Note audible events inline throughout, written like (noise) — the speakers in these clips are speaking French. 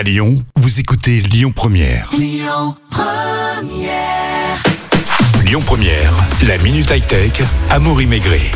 À Lyon, vous écoutez Lyon Première. Lyon Première, la minute high-tech, Amaury Maigret.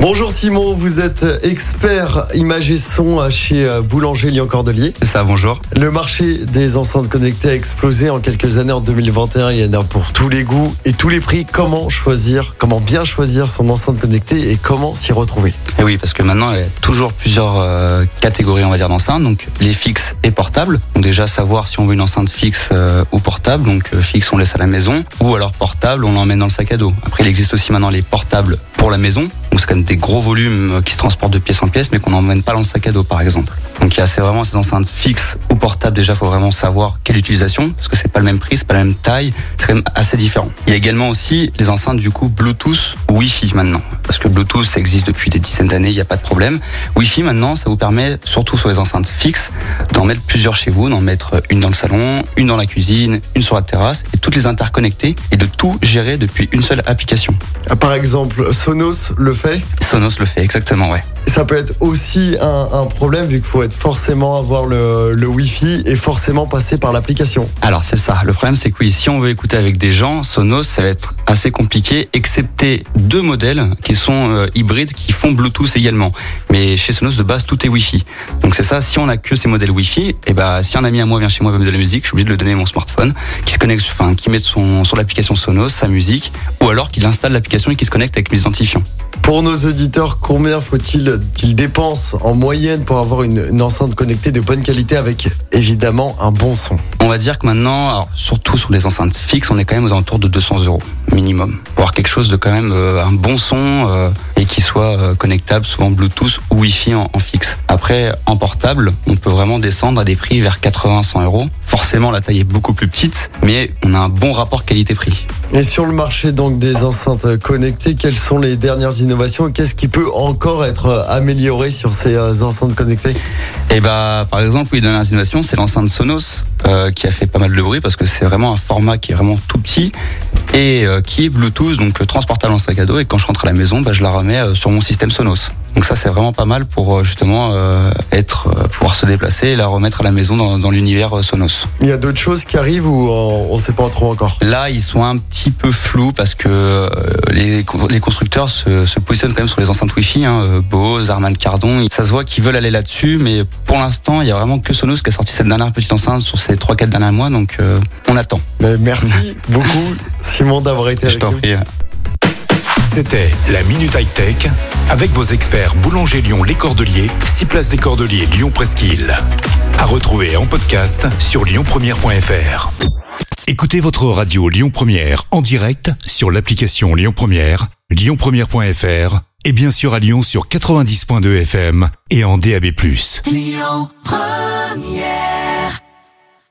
Bonjour Simon, vous êtes expert image et son chez euh, Boulanger Lyon Cordelier. C'est ça, bonjour. Le marché des enceintes connectées a explosé en quelques années en 2021. Il y en a pour tous les goûts et tous les prix. Comment choisir, comment bien choisir son enceinte connectée et comment s'y retrouver? Et oui, parce que maintenant, il y a toujours plusieurs euh, catégories, on va dire, d'enceintes. Donc, les fixes et portables. Donc, déjà, savoir si on veut une enceinte fixe euh, ou portable. Donc, euh, fixe, on laisse à la maison. Ou alors portable, on l'emmène dans le sac à dos. Après, il existe aussi maintenant les portables pour la maison. Donc, c'est quand même des gros volumes qui se transportent de pièce en pièce, mais qu'on n'emmène pas dans le sac à dos, par exemple. Donc, il y a c'est vraiment ces enceintes fixes ou portables. Déjà, faut vraiment savoir quelle utilisation, parce que c'est pas le même prix, c'est pas la même taille. C'est quand même assez différent. Il y a également aussi les enceintes, du coup, Bluetooth ou Wi-Fi maintenant. Parce que Bluetooth, ça existe depuis des dizaines d'années, il n'y a pas de problème. Wi-Fi, maintenant, ça vous permet, surtout sur les enceintes fixes, d'en mettre plusieurs chez vous, d'en mettre une dans le salon, une dans la cuisine, une sur la terrasse, et toutes les interconnecter, et de tout gérer depuis une seule application. Ah, Par exemple, Sonos le fait? Sonos le fait, exactement, ouais. Ça peut être aussi un, un problème vu qu'il faut être forcément avoir le, le Wi-Fi et forcément passer par l'application. Alors c'est ça. Le problème c'est que oui, si on veut écouter avec des gens, Sonos ça va être assez compliqué, excepté deux modèles qui sont euh, hybrides, qui font Bluetooth également. Mais chez Sonos de base tout est Wi-Fi. Donc c'est ça. Si on a que ces modèles Wi-Fi, et ben si un ami à moi vient chez moi me de la musique, je suis obligé de le donner mon smartphone, qui se connecte, enfin qui met son sur l'application Sonos sa musique, ou alors qu'il installe l'application et qui se connecte avec mes identifiants. Pour nos auditeurs, combien faut-il qu'ils dépensent en moyenne pour avoir une, enceinte connectée de bonne qualité avec évidemment un bon son? On va dire que maintenant, surtout sur les enceintes fixes, on est quand même aux alentours de 200 euros minimum. Pour avoir quelque chose de quand même euh, un bon son euh, et qui soit euh, connectable, souvent Bluetooth ou Wi-Fi en, en fixe. Après, en portable, on peut vraiment descendre à des prix vers 80-100 euros. Forcément, la taille est beaucoup plus petite, mais on a un bon rapport qualité-prix. Et sur le marché donc des enceintes connectées, quelles sont les dernières innovations Qu'est-ce qui peut encore être amélioré sur ces euh, enceintes connectées? Et bah, par exemple, oui, dernière innovation, c'est l'enceinte Sonos euh, qui a fait pas mal de bruit parce que c'est vraiment un format qui est vraiment tout petit et euh, qui est Bluetooth, donc transportable en sac à dos. Et quand je rentre à la maison, bah, je la remets sur mon système Sonos. Donc ça, c'est vraiment pas mal pour justement être, pouvoir se déplacer et la remettre à la maison dans, dans l'univers euh, Sonos. Il y a d'autres choses qui arrivent ou on ne sait pas trop encore? Là, ils sont un petit peu flous parce que euh, les, les constructeurs se, se positionnent quand même sur les enceintes Wi-Fi, hein, euh, Bose, Harman Kardon. Ça se voit qu'ils veulent aller là-dessus, mais pour l'instant, il y a vraiment que Sonos qui a sorti cette dernière petite enceinte sur ces 3-4 derniers mois, donc euh, on attend. Mais Merci (laughs) beaucoup Simon d'avoir été Je avec t'en nous. prie. C'était la minute high-tech avec vos experts Boulanger Lyon Les Cordeliers, 6 places des Cordeliers Lyon Presqu'île. À retrouver en podcast sur lyonpremière.fr. Écoutez votre radio Lyon Première en direct sur l'application Lyon Première, lyonpremière.fr et bien sûr à Lyon sur 90.2 FM et en DAB+. Lyon Première